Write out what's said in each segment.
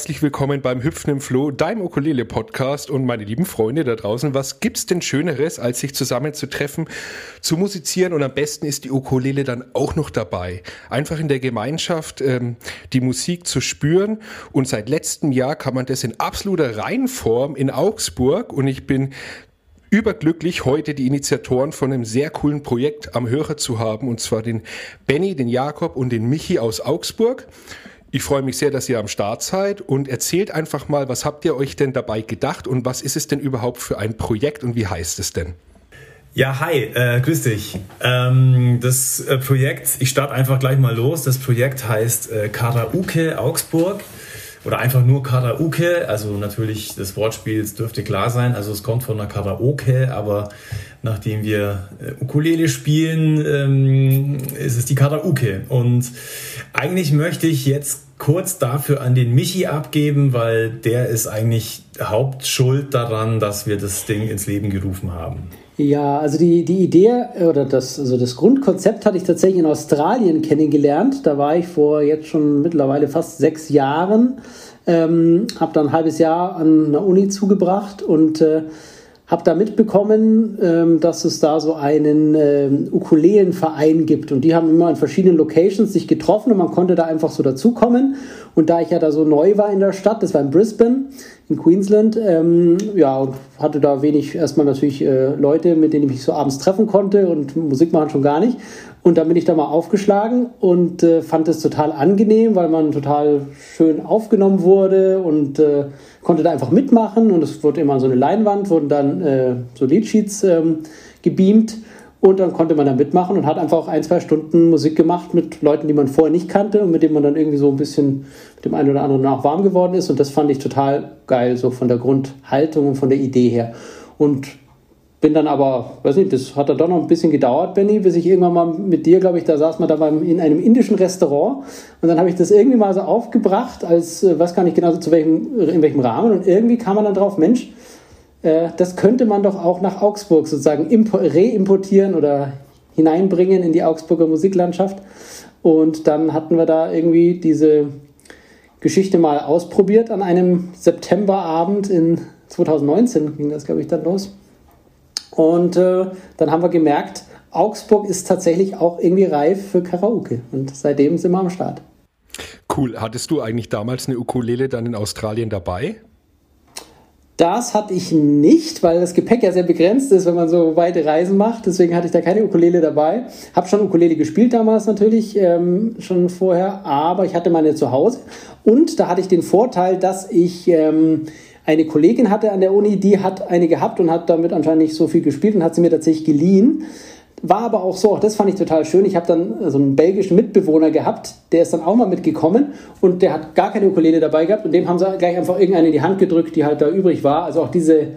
herzlich willkommen beim Hüpfen im Floh, deinem Ukulele-Podcast. Und meine lieben Freunde da draußen, was gibt's denn Schöneres, als sich zusammenzutreffen, zu musizieren und am besten ist die Ukulele dann auch noch dabei. Einfach in der Gemeinschaft ähm, die Musik zu spüren und seit letztem Jahr kann man das in absoluter Reihenform in Augsburg und ich bin überglücklich, heute die Initiatoren von einem sehr coolen Projekt am Hörer zu haben, und zwar den Benny, den Jakob und den Michi aus Augsburg. Ich freue mich sehr, dass ihr am Start seid und erzählt einfach mal, was habt ihr euch denn dabei gedacht und was ist es denn überhaupt für ein Projekt und wie heißt es denn? Ja, hi, äh, grüß dich. Ähm, das äh, Projekt, ich starte einfach gleich mal los. Das Projekt heißt äh, Karaoke Augsburg oder einfach nur Karaoke. Also natürlich das Wortspiel dürfte klar sein. Also es kommt von einer Karaoke, aber nachdem wir äh, Ukulele spielen, ähm, ist es die Karaoke. Und eigentlich möchte ich jetzt kurz dafür an den Michi abgeben, weil der ist eigentlich Hauptschuld daran, dass wir das Ding ins Leben gerufen haben. Ja, also die, die Idee oder das, also das Grundkonzept hatte ich tatsächlich in Australien kennengelernt. Da war ich vor jetzt schon mittlerweile fast sechs Jahren. Ähm, habe dann ein halbes Jahr an einer Uni zugebracht und äh, habe da mitbekommen, ähm, dass es da so einen ähm, Ukulelenverein gibt und die haben immer in verschiedenen Locations sich getroffen und man konnte da einfach so dazukommen. Und da ich ja da so neu war in der Stadt, das war in Brisbane, in Queensland, ähm, ja, und hatte da wenig, erstmal natürlich äh, Leute, mit denen ich mich so abends treffen konnte und Musik machen schon gar nicht. Und dann bin ich da mal aufgeschlagen und äh, fand es total angenehm, weil man total schön aufgenommen wurde und äh, konnte da einfach mitmachen. Und es wurde immer so eine Leinwand, wurden dann äh, so Leadsheets ähm, gebeamt. Und dann konnte man da mitmachen und hat einfach ein, zwei Stunden Musik gemacht mit Leuten, die man vorher nicht kannte und mit denen man dann irgendwie so ein bisschen mit dem einen oder anderen auch warm geworden ist. Und das fand ich total geil, so von der Grundhaltung und von der Idee her. Und bin dann aber, weiß nicht, das hat dann doch noch ein bisschen gedauert, Benny, bis ich irgendwann mal mit dir, glaube ich, da saß man da beim, in einem indischen Restaurant. Und dann habe ich das irgendwie mal so aufgebracht, als, äh, weiß gar nicht genau zu welchem, in welchem Rahmen. Und irgendwie kam man dann drauf, Mensch, äh, das könnte man doch auch nach Augsburg sozusagen reimportieren oder hineinbringen in die Augsburger Musiklandschaft. Und dann hatten wir da irgendwie diese Geschichte mal ausprobiert an einem Septemberabend in 2019 ging das, glaube ich, dann los. Und äh, dann haben wir gemerkt, Augsburg ist tatsächlich auch irgendwie reif für Karaoke. Und seitdem sind wir am Start. Cool. Hattest du eigentlich damals eine Ukulele dann in Australien dabei? Das hatte ich nicht, weil das Gepäck ja sehr begrenzt ist, wenn man so weite Reisen macht. Deswegen hatte ich da keine Ukulele dabei. Hab schon Ukulele gespielt damals natürlich, ähm, schon vorher, aber ich hatte meine zu Hause. Und da hatte ich den Vorteil, dass ich ähm, eine Kollegin hatte an der Uni, die hat eine gehabt und hat damit anscheinend nicht so viel gespielt und hat sie mir tatsächlich geliehen. War aber auch so, auch das fand ich total schön. Ich habe dann so einen belgischen Mitbewohner gehabt, der ist dann auch mal mitgekommen und der hat gar keine Ukulele dabei gehabt und dem haben sie gleich einfach irgendeine in die Hand gedrückt, die halt da übrig war. Also auch diese,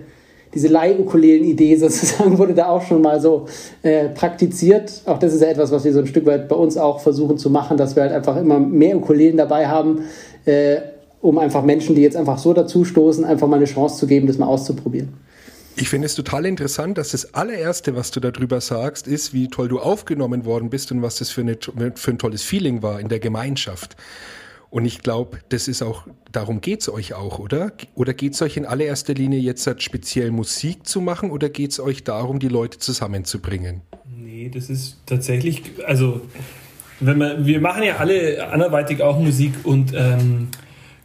diese Leih-Ukulelen-Idee sozusagen wurde da auch schon mal so äh, praktiziert. Auch das ist ja etwas, was wir so ein Stück weit bei uns auch versuchen zu machen, dass wir halt einfach immer mehr Ukulelen dabei haben. Äh, um einfach Menschen, die jetzt einfach so dazu stoßen, einfach mal eine Chance zu geben, das mal auszuprobieren. Ich finde es total interessant, dass das allererste, was du darüber sagst, ist, wie toll du aufgenommen worden bist und was das für, eine, für ein tolles Feeling war in der Gemeinschaft. Und ich glaube, das ist auch, darum geht es euch auch, oder? Oder geht es euch in allererster Linie jetzt halt speziell Musik zu machen oder geht es euch darum, die Leute zusammenzubringen? Nee, das ist tatsächlich, also wenn man, wir machen ja alle anderweitig auch Musik und ähm,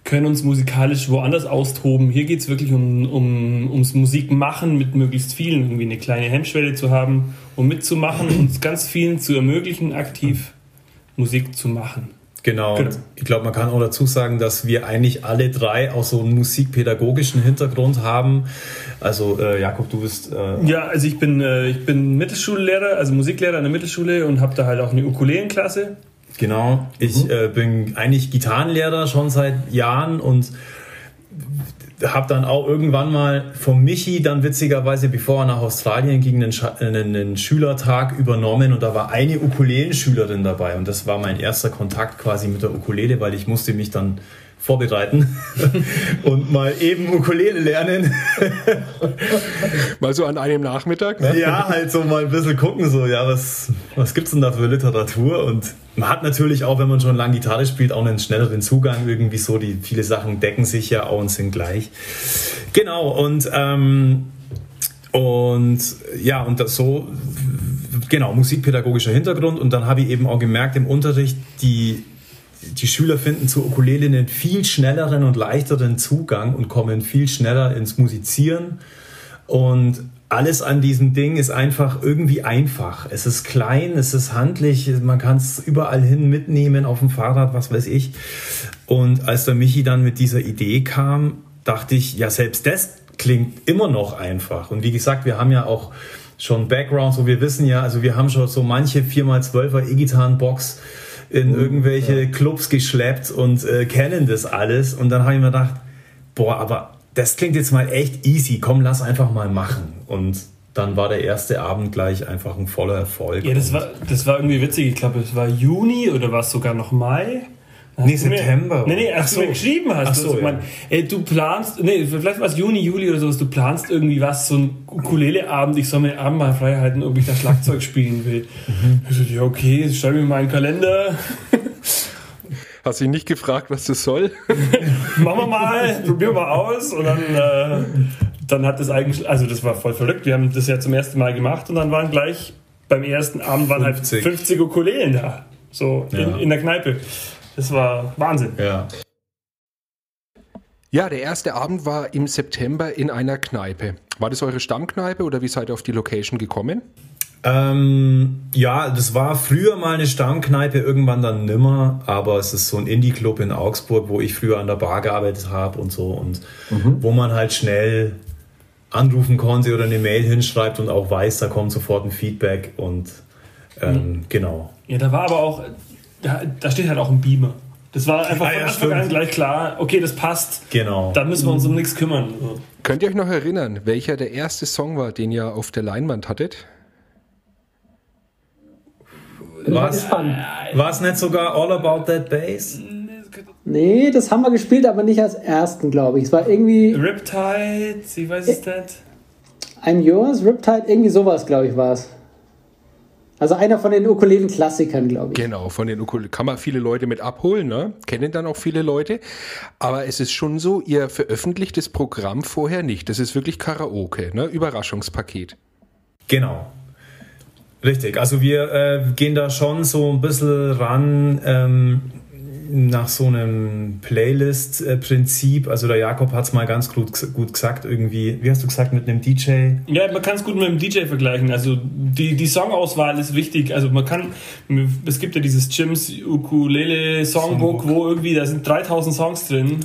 können uns musikalisch woanders austoben. Hier geht es wirklich um, um, ums Musikmachen mit möglichst vielen, irgendwie eine kleine Hemmschwelle zu haben, um mitzumachen und ganz vielen zu ermöglichen, aktiv Musik zu machen. Genau. genau. Ich glaube, man kann auch dazu sagen, dass wir eigentlich alle drei auch so einen musikpädagogischen Hintergrund haben. Also äh, Jakob, du bist äh ja, also ich bin äh, ich bin Mittelschullehrer, also Musiklehrer an der Mittelschule und habe da halt auch eine Ukulelenklasse Genau, ich mhm. äh, bin eigentlich Gitarrenlehrer schon seit Jahren und habe dann auch irgendwann mal vom Michi dann witzigerweise, bevor er nach Australien ging, einen, einen, einen Schülertag übernommen und da war eine Ukulelenschülerin dabei und das war mein erster Kontakt quasi mit der Ukulele, weil ich musste mich dann vorbereiten und mal eben Ukulele lernen. mal so an einem Nachmittag? Ne? Ja, halt so mal ein bisschen gucken, so, ja, was, was gibt's denn da für Literatur? Und man hat natürlich auch, wenn man schon lange Gitarre spielt, auch einen schnelleren Zugang irgendwie so. Die viele Sachen decken sich ja auch und sind gleich. Genau, und, ähm, und ja, und das so, genau, musikpädagogischer Hintergrund. Und dann habe ich eben auch gemerkt im Unterricht, die die Schüler finden zu Ukulele einen viel schnelleren und leichteren Zugang und kommen viel schneller ins Musizieren. Und alles an diesem Ding ist einfach irgendwie einfach. Es ist klein, es ist handlich, man kann es überall hin mitnehmen, auf dem Fahrrad, was weiß ich. Und als der Michi dann mit dieser Idee kam, dachte ich, ja, selbst das klingt immer noch einfach. Und wie gesagt, wir haben ja auch schon Backgrounds, wo wir wissen ja, also wir haben schon so manche 4x12er E-Gitarren-Box in irgendwelche ja. Clubs geschleppt und äh, kennen das alles. Und dann habe ich mir gedacht, boah, aber das klingt jetzt mal echt easy. Komm, lass einfach mal machen. Und dann war der erste Abend gleich einfach ein voller Erfolg. Ja, das war, das war irgendwie witzig. Ich glaube, es war Juni oder war es sogar noch Mai. Nee, September. Mir, nee, nee, als so. du mir geschrieben hast. Ach so, also, ja. mein, ey, du planst, nee, vielleicht war es Juni, Juli oder so, du planst irgendwie was, so ein Ukulele-Abend, ich soll mir Abend mal frei halten, ob ich da Schlagzeug spielen will. Mhm. Ich so, ja, okay, schreibe mir mal einen Kalender. Hast du ihn nicht gefragt, was das soll? Machen wir mal, probieren wir aus und dann, äh, dann hat das eigentlich, also das war voll verrückt. Wir haben das ja zum ersten Mal gemacht und dann waren gleich beim ersten Abend waren 50. halt 50 Ukulelen da. So ja. in, in der Kneipe. Das war Wahnsinn. Ja. Ja, der erste Abend war im September in einer Kneipe. War das eure Stammkneipe oder wie seid ihr auf die Location gekommen? Ähm, ja, das war früher mal eine Stammkneipe, irgendwann dann nimmer, aber es ist so ein Indie-Club in Augsburg, wo ich früher an der Bar gearbeitet habe und so und mhm. wo man halt schnell anrufen konnte oder eine Mail hinschreibt und auch weiß, da kommt sofort ein Feedback und ähm, mhm. genau. Ja, da war aber auch, da, da steht halt auch ein Beamer. Das war einfach ah, von Anfang an gleich klar, okay, das passt. Genau. Da müssen wir uns um nichts kümmern. Könnt ihr euch noch erinnern, welcher der erste Song war, den ihr auf der Leinwand hattet? War es nicht sogar All About That Bass? Nee, das haben wir gespielt, aber nicht als ersten, glaube ich. Es war irgendwie. Riptide, ich weiß es nicht. I'm Yours, Riptide, irgendwie sowas, glaube ich, war es. Also einer von den Ukulelen-Klassikern, glaube ich. Genau, von den Ukulelen kann man viele Leute mit abholen, ne? kennen dann auch viele Leute. Aber es ist schon so, ihr veröffentlicht das Programm vorher nicht. Das ist wirklich Karaoke, ne? Überraschungspaket. Genau. Richtig, also wir äh, gehen da schon so ein bisschen ran, ähm, nach so einem Playlist-Prinzip. Also der Jakob hat es mal ganz gut, gut gesagt, irgendwie, wie hast du gesagt, mit einem DJ? Ja, man kann es gut mit einem DJ vergleichen. Also die, die Songauswahl ist wichtig. Also man kann, es gibt ja dieses Jims Ukulele Songbook, Songbook. wo irgendwie, da sind 3000 Songs drin.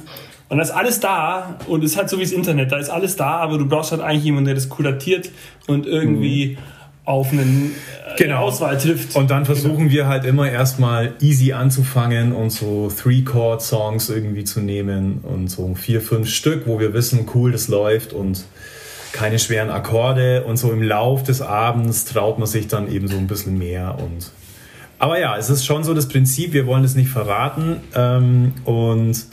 Und da ist alles da und es hat so wie das Internet, da ist alles da, aber du brauchst halt eigentlich jemanden, der das kuratiert und irgendwie mhm auf einen äh, genau. Auswahl trifft. Und dann versuchen genau. wir halt immer erstmal easy anzufangen und so Three-Chord-Songs irgendwie zu nehmen und so vier, fünf Stück, wo wir wissen, cool, das läuft und keine schweren Akkorde und so im Lauf des Abends traut man sich dann eben so ein bisschen mehr und aber ja, es ist schon so das Prinzip, wir wollen es nicht verraten ähm, und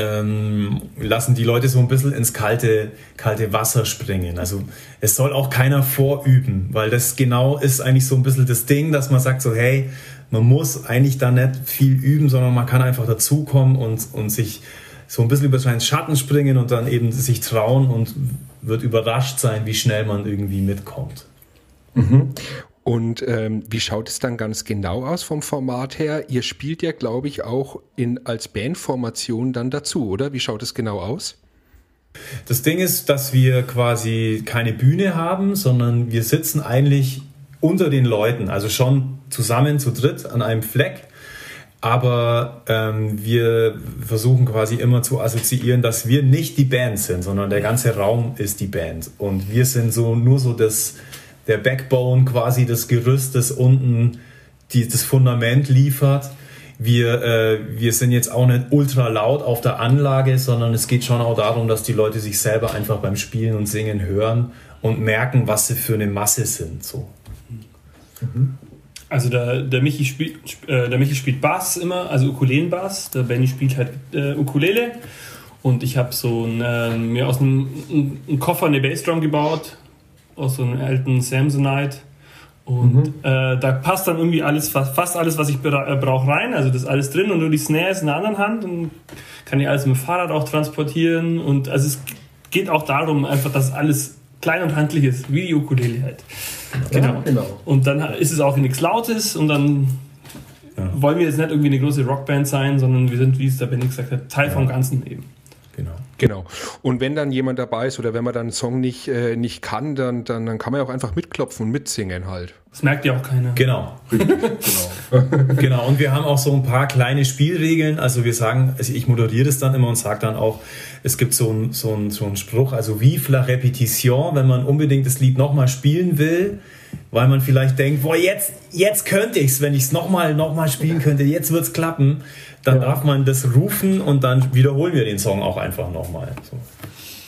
ähm, lassen die Leute so ein bisschen ins kalte, kalte Wasser springen. Also es soll auch keiner vorüben, weil das genau ist eigentlich so ein bisschen das Ding, dass man sagt so, hey, man muss eigentlich da nicht viel üben, sondern man kann einfach dazukommen und, und sich so ein bisschen über seinen Schatten springen und dann eben sich trauen und wird überrascht sein, wie schnell man irgendwie mitkommt. Mhm. Und ähm, wie schaut es dann ganz genau aus vom Format her? Ihr spielt ja, glaube ich, auch in, als Bandformation dann dazu, oder? Wie schaut es genau aus? Das Ding ist, dass wir quasi keine Bühne haben, sondern wir sitzen eigentlich unter den Leuten, also schon zusammen zu dritt an einem Fleck. Aber ähm, wir versuchen quasi immer zu assoziieren, dass wir nicht die Band sind, sondern der ganze Raum ist die Band. Und wir sind so nur so das, der Backbone, quasi das Gerüst, das unten die, das Fundament liefert. Wir, äh, wir sind jetzt auch nicht ultra laut auf der Anlage, sondern es geht schon auch darum, dass die Leute sich selber einfach beim Spielen und Singen hören und merken, was sie für eine Masse sind. So. Mhm. Also der, der, Michi spielt, äh, der Michi spielt Bass immer, also Ukulelenbass. Der Benny spielt halt äh, Ukulele. Und ich habe so ein, äh, mir aus einem Koffer eine Bassdrum gebaut, aus so einem alten Samsonite. Und mhm. äh, da passt dann irgendwie alles, fast, alles, was ich äh, brauche, rein. Also das ist alles drin und nur die Snare ist in der anderen Hand. Und kann ich alles mit dem Fahrrad auch transportieren. Und also es geht auch darum, einfach, dass alles klein und handlich ist, wie die Ukulele halt. Genau. Ja, genau. Und dann ist es auch nichts Lautes und dann ja. wollen wir jetzt nicht irgendwie eine große Rockband sein, sondern wir sind, wie es der Benny gesagt hat, Teil ja. vom Ganzen eben. Genau. Genau. Und wenn dann jemand dabei ist oder wenn man dann einen Song nicht, äh, nicht kann, dann, dann, dann kann man ja auch einfach mitklopfen und mitsingen halt. Das merkt ja auch keiner. Genau. genau. genau. Und wir haben auch so ein paar kleine Spielregeln. Also wir sagen, also ich moderiere das dann immer und sage dann auch, es gibt so einen so so ein Spruch, also vive la Repetition, wenn man unbedingt das Lied nochmal spielen will, weil man vielleicht denkt, boah, jetzt, jetzt könnte ich es, wenn ich es nochmal noch mal spielen könnte, jetzt wird es klappen dann ja. darf man das rufen und dann wiederholen wir den Song auch einfach nochmal. So.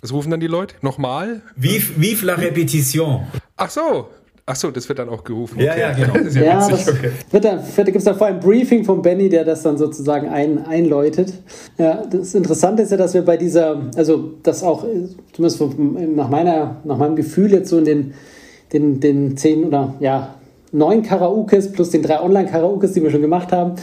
Was rufen dann die Leute? Nochmal? Vive, vive la Repetition. Ach so. Ach so, das wird dann auch gerufen. Okay. Ja, ja, genau. Das ja, ja witzig, das okay. wird dann, gibt es dann vor ein Briefing von Benny, der das dann sozusagen ein, einläutet. Ja, das Interessante ist ja, dass wir bei dieser, also das auch, zumindest nach, meiner, nach meinem Gefühl jetzt so in den, den, den zehn oder ja, neun Karaokes plus den drei Online-Karaokes, die wir schon gemacht haben,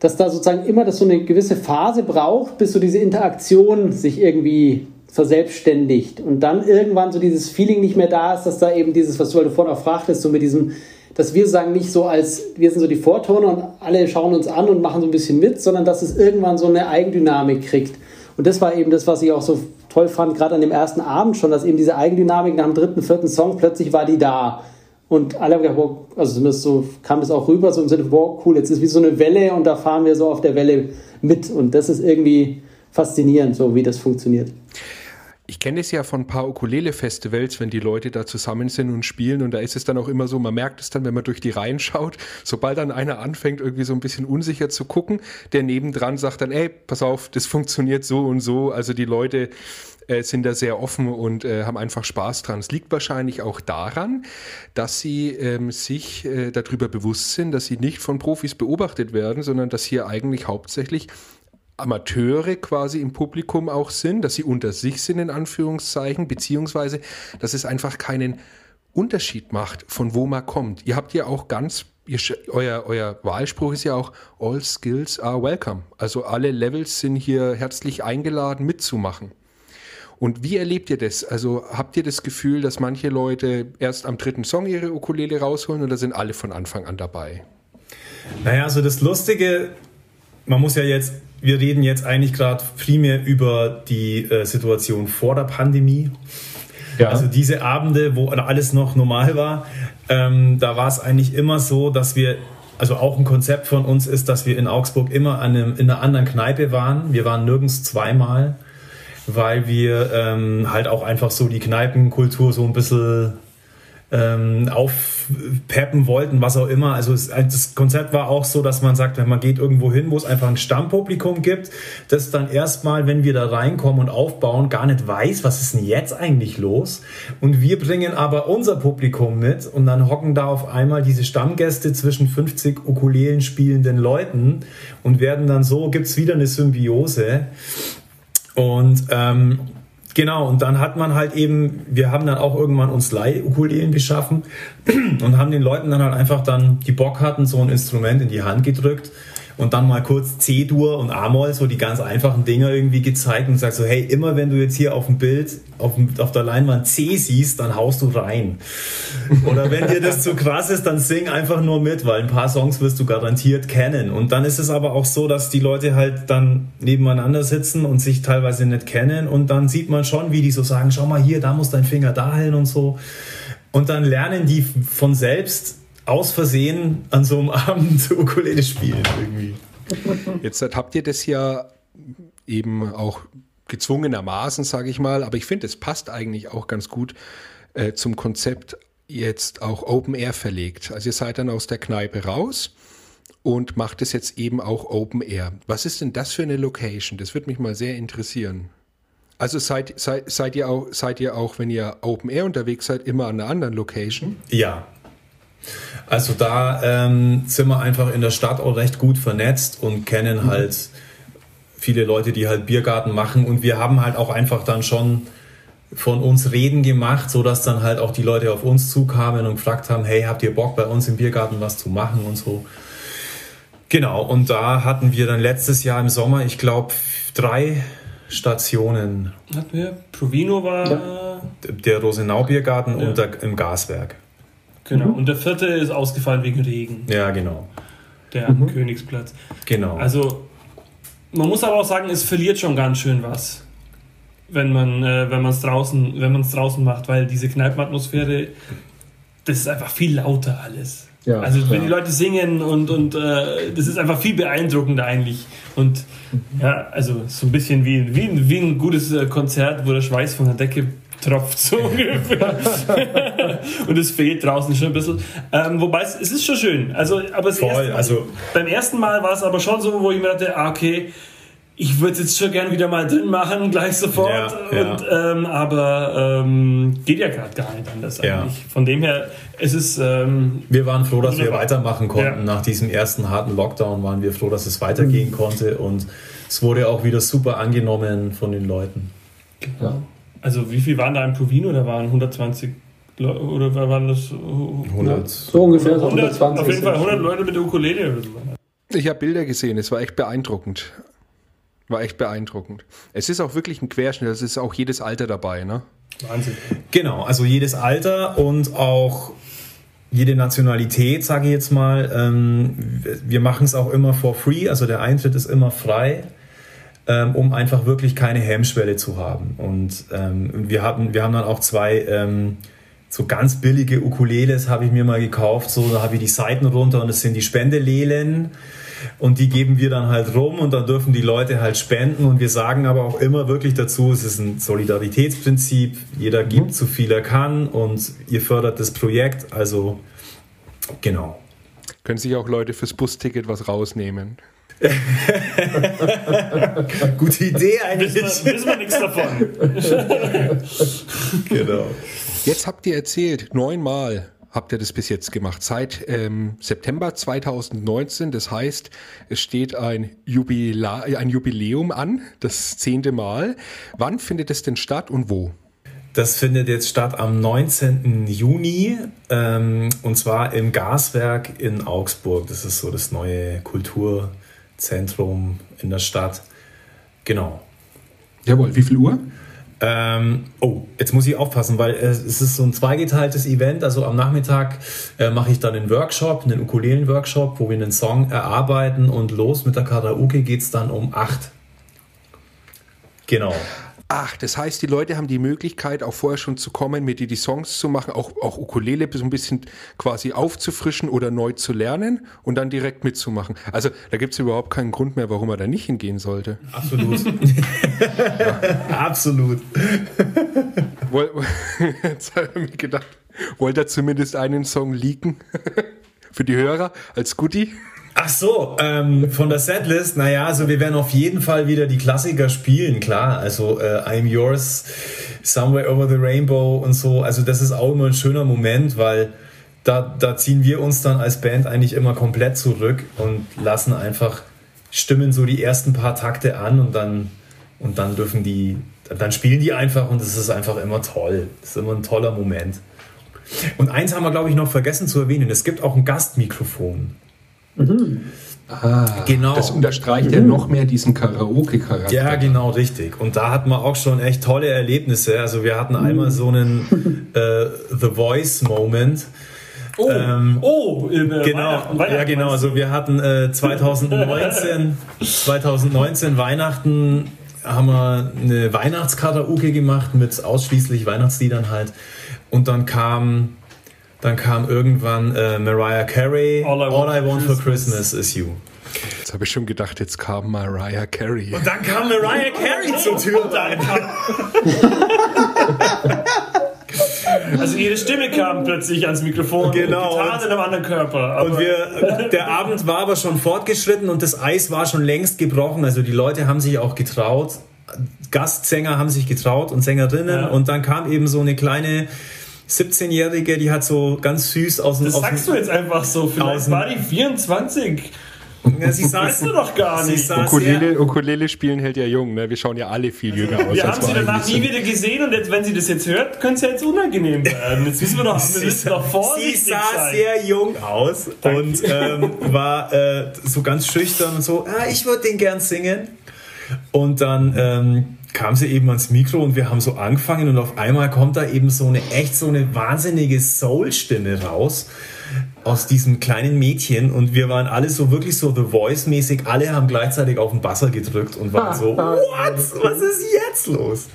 dass da sozusagen immer das so eine gewisse Phase braucht, bis so diese Interaktion sich irgendwie verselbstständigt und dann irgendwann so dieses Feeling nicht mehr da ist, dass da eben dieses, was du halt vorhin auch fragtest, so mit diesem, dass wir sagen nicht so als, wir sind so die Vortone und alle schauen uns an und machen so ein bisschen mit, sondern dass es irgendwann so eine Eigendynamik kriegt. Und das war eben das, was ich auch so toll fand, gerade an dem ersten Abend schon, dass eben diese Eigendynamik nach dem dritten, vierten Song plötzlich war die da. Und alle haben gedacht, wow, also zumindest so kam es auch rüber, so im Sinne, wow, cool, jetzt ist wie so eine Welle und da fahren wir so auf der Welle mit. Und das ist irgendwie faszinierend, so wie das funktioniert. Ich kenne es ja von ein paar Ukulele-Festivals, wenn die Leute da zusammen sind und spielen und da ist es dann auch immer so, man merkt es dann, wenn man durch die Reihen schaut, sobald dann einer anfängt, irgendwie so ein bisschen unsicher zu gucken, der nebendran sagt dann, ey, pass auf, das funktioniert so und so. Also die Leute äh, sind da sehr offen und äh, haben einfach Spaß dran. Es liegt wahrscheinlich auch daran, dass sie ähm, sich äh, darüber bewusst sind, dass sie nicht von Profis beobachtet werden, sondern dass hier eigentlich hauptsächlich Amateure quasi im Publikum auch sind, dass sie unter sich sind in Anführungszeichen, beziehungsweise dass es einfach keinen Unterschied macht, von wo man kommt. Ihr habt ja auch ganz, ihr, euer, euer Wahlspruch ist ja auch All Skills are welcome. Also alle Levels sind hier herzlich eingeladen mitzumachen. Und wie erlebt ihr das? Also habt ihr das Gefühl, dass manche Leute erst am dritten Song ihre Ukulele rausholen oder sind alle von Anfang an dabei? Naja, also das Lustige, man muss ja jetzt, wir reden jetzt eigentlich gerade primär über die äh, Situation vor der Pandemie. Ja. Also diese Abende, wo alles noch normal war, ähm, da war es eigentlich immer so, dass wir also auch ein Konzept von uns ist, dass wir in Augsburg immer an einem, in einer anderen Kneipe waren. Wir waren nirgends zweimal weil wir ähm, halt auch einfach so die Kneipenkultur so ein bisschen ähm, aufpeppen wollten, was auch immer. Also es, das Konzept war auch so, dass man sagt, wenn man geht irgendwo hin, wo es einfach ein Stammpublikum gibt, das dann erstmal, wenn wir da reinkommen und aufbauen, gar nicht weiß, was ist denn jetzt eigentlich los? Und wir bringen aber unser Publikum mit und dann hocken da auf einmal diese Stammgäste zwischen 50 Ukulelen spielenden Leuten und werden dann so, gibt's wieder eine Symbiose. Und ähm, genau, und dann hat man halt eben, wir haben dann auch irgendwann uns Leih-Ukulelen beschaffen und haben den Leuten dann halt einfach dann, die Bock hatten, so ein Instrument in die Hand gedrückt und dann mal kurz C-Dur und A-Moll, so die ganz einfachen Dinger irgendwie gezeigt und sagst so, hey, immer wenn du jetzt hier auf dem Bild, auf, auf der Leinwand C siehst, dann haust du rein. Oder wenn dir das zu krass ist, dann sing einfach nur mit, weil ein paar Songs wirst du garantiert kennen. Und dann ist es aber auch so, dass die Leute halt dann nebeneinander sitzen und sich teilweise nicht kennen und dann sieht man schon, wie die so sagen, schau mal hier, da muss dein Finger dahin und so. Und dann lernen die von selbst aus Versehen an so einem Abend Ukulele spielen irgendwie. Jetzt habt ihr das ja eben auch gezwungenermaßen, sage ich mal, aber ich finde, es passt eigentlich auch ganz gut äh, zum Konzept jetzt auch Open Air verlegt. Also ihr seid dann aus der Kneipe raus und macht es jetzt eben auch Open Air. Was ist denn das für eine Location? Das würde mich mal sehr interessieren. Also seid, seid, seid, ihr auch, seid ihr auch, wenn ihr Open Air unterwegs seid, immer an einer anderen Location? Ja, Also da ähm, sind wir einfach in der Stadt auch recht gut vernetzt und kennen mhm. halt viele Leute, die halt Biergarten machen und wir haben halt auch einfach dann schon von uns Reden gemacht, so dass dann halt auch die Leute auf uns zukamen und gefragt haben, hey, habt ihr Bock bei uns im Biergarten was zu machen und so. Genau, und da hatten wir dann letztes Jahr im Sommer, ich glaube, drei Stationen. Hatten wir? Provino war. Ja. Der Rosenau-Biergarten ja. und der, im Gaswerk. Genau, mhm. und der vierte ist ausgefallen wegen Regen. Ja, genau. Der mhm. Königsplatz. Genau. Also, man muss aber auch sagen, es verliert schon ganz schön was, wenn man äh, wenn man es draußen wenn man es draußen macht, weil diese Kneipenatmosphäre, das ist einfach viel lauter alles. Ja, also wenn ja. die Leute singen und, und äh, das ist einfach viel beeindruckender eigentlich. Und ja, also so ein bisschen wie, wie, wie ein gutes äh, Konzert, wo der Schweiß von der Decke tropft, so ungefähr. und es fehlt draußen schon ein bisschen. Ähm, wobei es, es ist schon schön. Also, aber Voll, erste, also beim ersten Mal war es aber schon so, wo ich mir dachte, ah, okay, ich würde es jetzt schon gern wieder mal drin machen, gleich sofort. Ja, und, ja. Ähm, aber ähm, geht ja gerade gar nicht anders ja. eigentlich. Von dem her, es ist. Ähm, wir waren froh, dass wir weitermachen konnten. Nach diesem ersten harten Lockdown waren wir froh, dass es weitergehen mhm. konnte. Und es wurde auch wieder super angenommen von den Leuten. Genau. Also, wie viel waren da im Provino? Da waren 120 oder waren das 100? So ungefähr 100, 120. Auf jeden Fall 100 Leute mit der Ukulele oder so. Ich habe Bilder gesehen, es war echt beeindruckend. War echt beeindruckend. Es ist auch wirklich ein Querschnitt, es ist auch jedes Alter dabei, ne? Wahnsinn. Genau, also jedes Alter und auch jede Nationalität, sage ich jetzt mal. Ähm, wir machen es auch immer for free, also der Eintritt ist immer frei, ähm, um einfach wirklich keine Hemmschwelle zu haben. Und ähm, wir, hatten, wir haben dann auch zwei so ganz billige Ukuleles, habe ich mir mal gekauft. So, da habe ich die Seiten runter und das sind die Spendelelen. Und die geben wir dann halt rum und dann dürfen die Leute halt spenden. Und wir sagen aber auch immer wirklich dazu, es ist ein Solidaritätsprinzip. Jeder gibt mhm. so viel er kann und ihr fördert das Projekt. Also genau. Können sich auch Leute fürs Busticket was rausnehmen? Gute Idee eigentlich. Wissen wir, wissen wir nichts davon. genau. Jetzt habt ihr erzählt, neunmal habt ihr das bis jetzt gemacht? Seit ähm, September 2019. Das heißt, es steht ein, Jubilä ein Jubiläum an, das zehnte Mal. Wann findet es denn statt und wo? Das findet jetzt statt am 19. Juni ähm, und zwar im Gaswerk in Augsburg. Das ist so das neue Kulturzentrum in der Stadt. Genau. Jawohl, wie viel Uhr? Ähm, oh, jetzt muss ich aufpassen, weil äh, es ist so ein zweigeteiltes Event. Also am Nachmittag äh, mache ich dann einen Workshop, einen Ukulelen-Workshop, wo wir einen Song erarbeiten und los mit der Karaoke geht es dann um 8. Genau. Ach, das heißt, die Leute haben die Möglichkeit, auch vorher schon zu kommen, mit dir die Songs zu machen, auch, auch Ukulele so ein bisschen quasi aufzufrischen oder neu zu lernen und dann direkt mitzumachen. Also da gibt es überhaupt keinen Grund mehr, warum er da nicht hingehen sollte. Absolut. Absolut. Jetzt habe ich mir gedacht, wollte er zumindest einen Song leaken für die Hörer als Goodie? Ach so, ähm, von der Setlist, naja, also wir werden auf jeden Fall wieder die Klassiker spielen, klar. Also äh, I'm Yours, Somewhere Over the Rainbow und so. Also das ist auch immer ein schöner Moment, weil da, da ziehen wir uns dann als Band eigentlich immer komplett zurück und lassen einfach, stimmen so die ersten paar Takte an und dann, und dann dürfen die, dann spielen die einfach und es ist einfach immer toll. Das ist immer ein toller Moment. Und eins haben wir, glaube ich, noch vergessen zu erwähnen. Es gibt auch ein Gastmikrofon. Mhm. Ah, genau. Das unterstreicht mhm. ja noch mehr diesen Karaoke-Charakter. Ja, genau, richtig. Und da hatten wir auch schon echt tolle Erlebnisse. Also wir hatten mhm. einmal so einen äh, The Voice-Moment. Oh, ähm, oh genau, Weihnachten, Weihnachten ja genau. Also wir hatten äh, 2019, 2019 Weihnachten haben wir eine Weihnachtskaraoke gemacht mit ausschließlich Weihnachtsliedern halt. Und dann kam dann kam irgendwann äh, Mariah Carey, All I Want, All I want for Christmas is You. Jetzt habe ich schon gedacht, jetzt kam Mariah Carey. Und dann kam Mariah Carey zur Tür. Also ihre Stimme kam plötzlich ans Mikrofon genau. und Gitarre in einem anderen Körper. und wir, der Abend war aber schon fortgeschritten und das Eis war schon längst gebrochen. Also die Leute haben sich auch getraut. Gastsänger haben sich getraut und Sängerinnen. Ja. Und dann kam eben so eine kleine 17-Jährige, die hat so ganz süß aus dem. Das sagst du jetzt einfach so. Vielleicht war die 24. Ja, sie saß, weißt du doch gar nicht. Ukulele, Ukulele spielen hält ja jung, ne? Wir schauen ja alle viel jünger aus. Wir haben sie danach nie wieder gesehen und jetzt, wenn sie das jetzt hört, könnte es ja jetzt unangenehm werden. Jetzt müssen wir doch, wir müssen doch vorsichtig Sie sah sein. sehr jung aus Danke. und ähm, war äh, so ganz schüchtern und so, ah, ich würde den gern singen. Und dann ähm, kam sie eben ans Mikro und wir haben so angefangen und auf einmal kommt da eben so eine echt so eine wahnsinnige Soul-Stimme raus aus diesem kleinen Mädchen und wir waren alle so wirklich so The Voice-mäßig. Alle haben gleichzeitig auf den Basser gedrückt und waren so, what? Was ist jetzt los?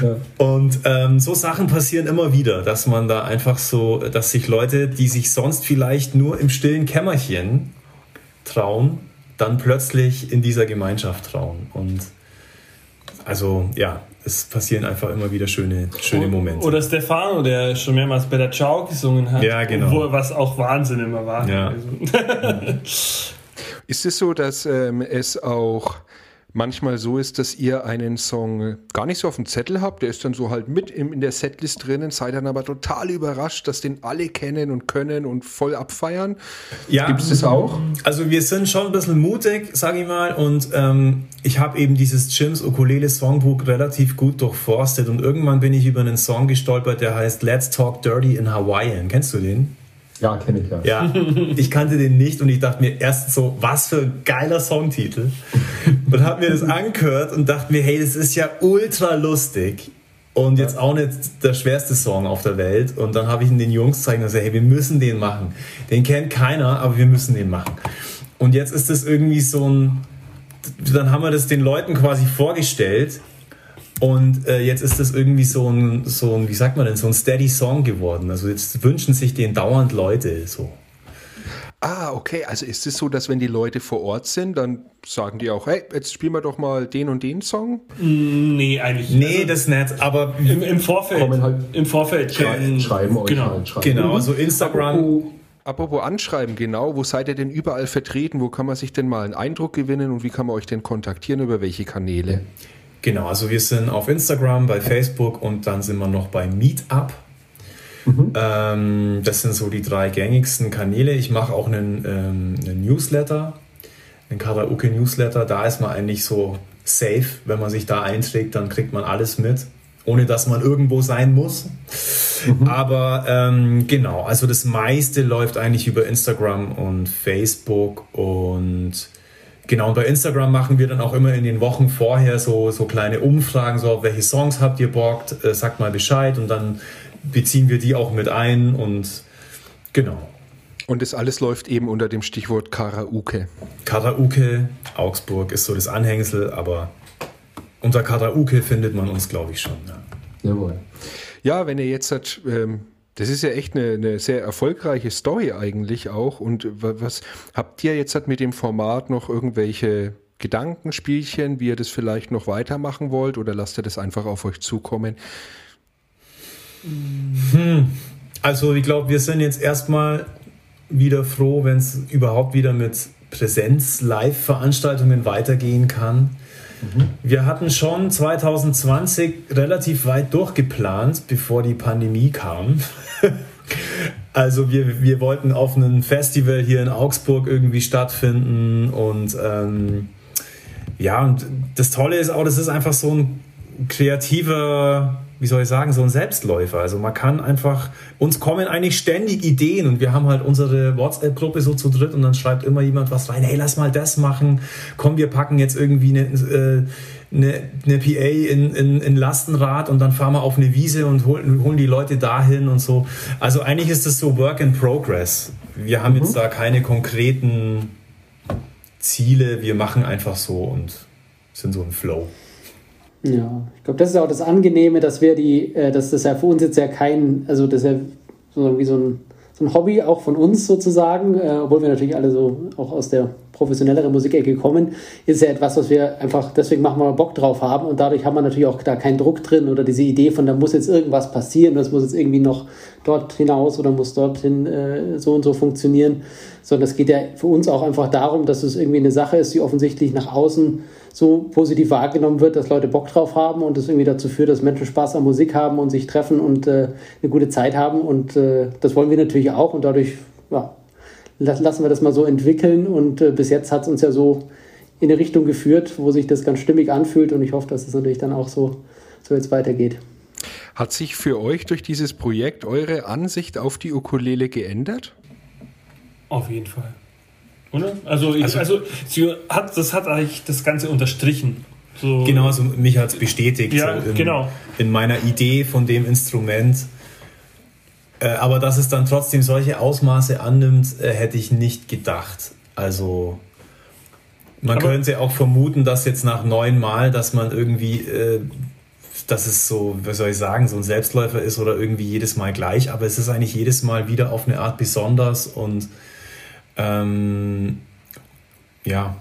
Ja. Und ähm, so Sachen passieren immer wieder, dass man da einfach so, dass sich Leute, die sich sonst vielleicht nur im stillen Kämmerchen trauen, dann plötzlich in dieser Gemeinschaft trauen. Und also ja, es passieren einfach immer wieder schöne, schöne Momente. Oder Stefano, der schon mehrmals bei der Ciao gesungen hat. Ja, genau. Wo, was auch Wahnsinn immer war. Ja. Also. Ist es so, dass ähm, es auch manchmal so ist, dass ihr einen Song gar nicht so auf dem Zettel habt, der ist dann so halt mit in der Setlist drinnen, seid dann aber total überrascht, dass den alle kennen und können und voll abfeiern. Ja, gibt es das auch? Also wir sind schon ein bisschen mutig, sage ich mal, und ähm, ich habe eben dieses Jims Ukulele Songbook relativ gut durchforstet und irgendwann bin ich über einen Song gestolpert, der heißt Let's Talk Dirty in Hawaiian. Kennst du den? Ja, kenne ich ja. Ja, ich kannte den nicht und ich dachte mir erst so, was für ein geiler Songtitel. Und habe mir das angehört und dachte mir, hey, das ist ja ultra lustig. Und jetzt auch nicht der schwerste Song auf der Welt. Und dann habe ich ihn den Jungs zeigen und gesagt, hey, wir müssen den machen. Den kennt keiner, aber wir müssen den machen. Und jetzt ist das irgendwie so ein, dann haben wir das den Leuten quasi vorgestellt und äh, jetzt ist das irgendwie so ein, so ein, wie sagt man denn, so ein steady Song geworden. Also jetzt wünschen sich den dauernd Leute so. Ah, okay. Also ist es so, dass wenn die Leute vor Ort sind, dann sagen die auch, hey, jetzt spielen wir doch mal den und den Song? Mm, nee, eigentlich nicht. Nee, also, das nicht. Aber im, im Vorfeld. Halt Im Vorfeld. Schreiben, schreiben euch genau. halt. Schreiben. Genau, also Instagram. Apropos, apropos anschreiben, genau. Wo seid ihr denn überall vertreten? Wo kann man sich denn mal einen Eindruck gewinnen und wie kann man euch denn kontaktieren? Über welche Kanäle? Genau, also wir sind auf Instagram, bei Facebook und dann sind wir noch bei Meetup. Mhm. Ähm, das sind so die drei gängigsten Kanäle. Ich mache auch einen, ähm, einen Newsletter, einen Karaoke-Newsletter. Da ist man eigentlich so safe. Wenn man sich da einträgt, dann kriegt man alles mit, ohne dass man irgendwo sein muss. Mhm. Aber ähm, genau, also das meiste läuft eigentlich über Instagram und Facebook und Genau, und bei Instagram machen wir dann auch immer in den Wochen vorher so, so kleine Umfragen, so welche Songs habt ihr bockt, äh, sagt mal Bescheid und dann beziehen wir die auch mit ein und genau. Und das alles läuft eben unter dem Stichwort Karaoke. Karaoke, Augsburg ist so das Anhängsel, aber unter Karaoke findet man uns, glaube ich, schon. Ja. Jawohl. Ja, wenn ihr jetzt ähm, das ist ja echt eine, eine, sehr erfolgreiche Story eigentlich auch. Und was habt ihr jetzt mit dem Format noch irgendwelche Gedankenspielchen, wie ihr das vielleicht noch weitermachen wollt oder lasst ihr das einfach auf euch zukommen? Hm. Also ich glaube, wir sind jetzt erstmal wieder froh, wenn es überhaupt wieder mit Präsenz-Live-Veranstaltungen weitergehen kann. Mhm. Wir hatten schon 2020 relativ weit durchgeplant, bevor die Pandemie kam. also wir, wir wollten auf einem Festival hier in Augsburg irgendwie stattfinden und ähm, ja, und das Tolle ist auch, das ist einfach so ein kreativer wie soll ich sagen, so ein Selbstläufer. Also man kann einfach, uns kommen eigentlich ständig Ideen und wir haben halt unsere WhatsApp-Gruppe so zu dritt und dann schreibt immer jemand was rein, hey, lass mal das machen, komm, wir packen jetzt irgendwie eine, äh, eine, eine PA in, in, in Lastenrad und dann fahren wir auf eine Wiese und holen, holen die Leute dahin und so. Also eigentlich ist das so Work in Progress. Wir haben mhm. jetzt da keine konkreten Ziele, wir machen einfach so und sind so im Flow. Ja, ich glaube, das ist auch das Angenehme, dass wir die, äh, dass das ja für uns jetzt ja kein, also das ist ja so wie so ein, so ein Hobby auch von uns sozusagen, äh, obwohl wir natürlich alle so auch aus der professionellere Musikecke kommen, ist ja etwas, was wir einfach, deswegen machen wir Bock drauf haben und dadurch haben wir natürlich auch da keinen Druck drin oder diese Idee von, da muss jetzt irgendwas passieren, das muss jetzt irgendwie noch dort hinaus oder muss dorthin äh, so und so funktionieren, sondern es geht ja für uns auch einfach darum, dass es irgendwie eine Sache ist, die offensichtlich nach außen so positiv wahrgenommen wird, dass Leute Bock drauf haben und das irgendwie dazu führt, dass Menschen Spaß an Musik haben und sich treffen und äh, eine gute Zeit haben. Und äh, das wollen wir natürlich auch und dadurch ja, lassen wir das mal so entwickeln. Und äh, bis jetzt hat es uns ja so in eine Richtung geführt, wo sich das ganz stimmig anfühlt und ich hoffe, dass es natürlich dann auch so, so jetzt weitergeht. Hat sich für euch durch dieses Projekt eure Ansicht auf die Ukulele geändert? Auf jeden Fall. Oder? Also, ich, also, also sie hat, das hat eigentlich das Ganze unterstrichen. So. Genau, also mich hat es bestätigt ja, so in, genau. in meiner Idee von dem Instrument. Äh, aber dass es dann trotzdem solche Ausmaße annimmt, äh, hätte ich nicht gedacht. Also man aber könnte auch vermuten, dass jetzt nach neun Mal, dass man irgendwie, äh, dass es so, wie soll ich sagen, so ein Selbstläufer ist oder irgendwie jedes Mal gleich. Aber es ist eigentlich jedes Mal wieder auf eine Art besonders und ähm, ja.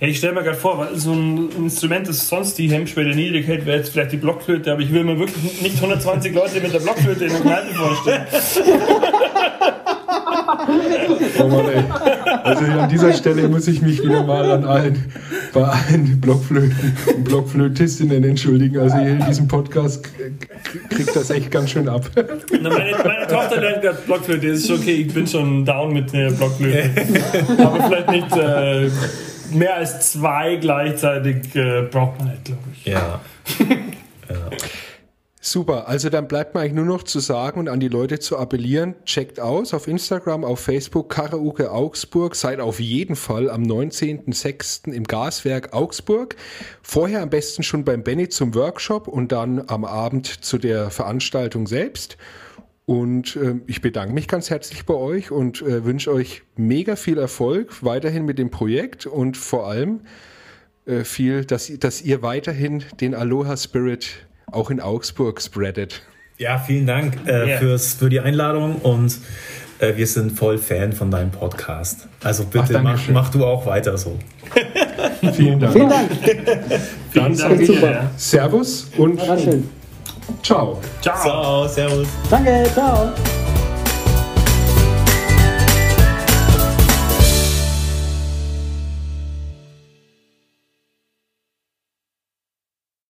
Ja, ich stelle mir gerade vor, weil so ein Instrument, das sonst die Hemmschwelle niedrig hält, wäre jetzt vielleicht die Blockflöte, aber ich will mir wirklich nicht 120 Leute mit der Blockflöte in der Kneipe vorstellen. Oh Mann, ey. Also an dieser Stelle muss ich mich wieder mal an allen, bei allen Blockflöten und Blockflötistinnen entschuldigen. Also hier in diesem Podcast kriegt das echt ganz schön ab. Na, meine, meine, Tochter lernt gerade Blockflöte. Das ist okay, ich bin schon down mit der Blockflöte. Aber vielleicht nicht äh, mehr als zwei gleichzeitig äh, braucht man nicht, glaube ich. Ja. ja. Super, also dann bleibt mir eigentlich nur noch zu sagen und an die Leute zu appellieren, checkt aus auf Instagram, auf Facebook, Karaoke Augsburg, seid auf jeden Fall am 19.06. im Gaswerk Augsburg. Vorher am besten schon beim Benny zum Workshop und dann am Abend zu der Veranstaltung selbst. Und äh, ich bedanke mich ganz herzlich bei euch und äh, wünsche euch mega viel Erfolg weiterhin mit dem Projekt und vor allem äh, viel, dass, dass ihr weiterhin den Aloha Spirit auch in Augsburg spreadet. Ja, vielen Dank äh, yeah. fürs, für die Einladung und äh, wir sind voll Fan von deinem Podcast. Also bitte Ach, mach, mach, du auch weiter so. vielen Dank. Vielen Dank. Dann sage ich Servus und ciao. Ciao. Ciao, Servus. Danke, ciao.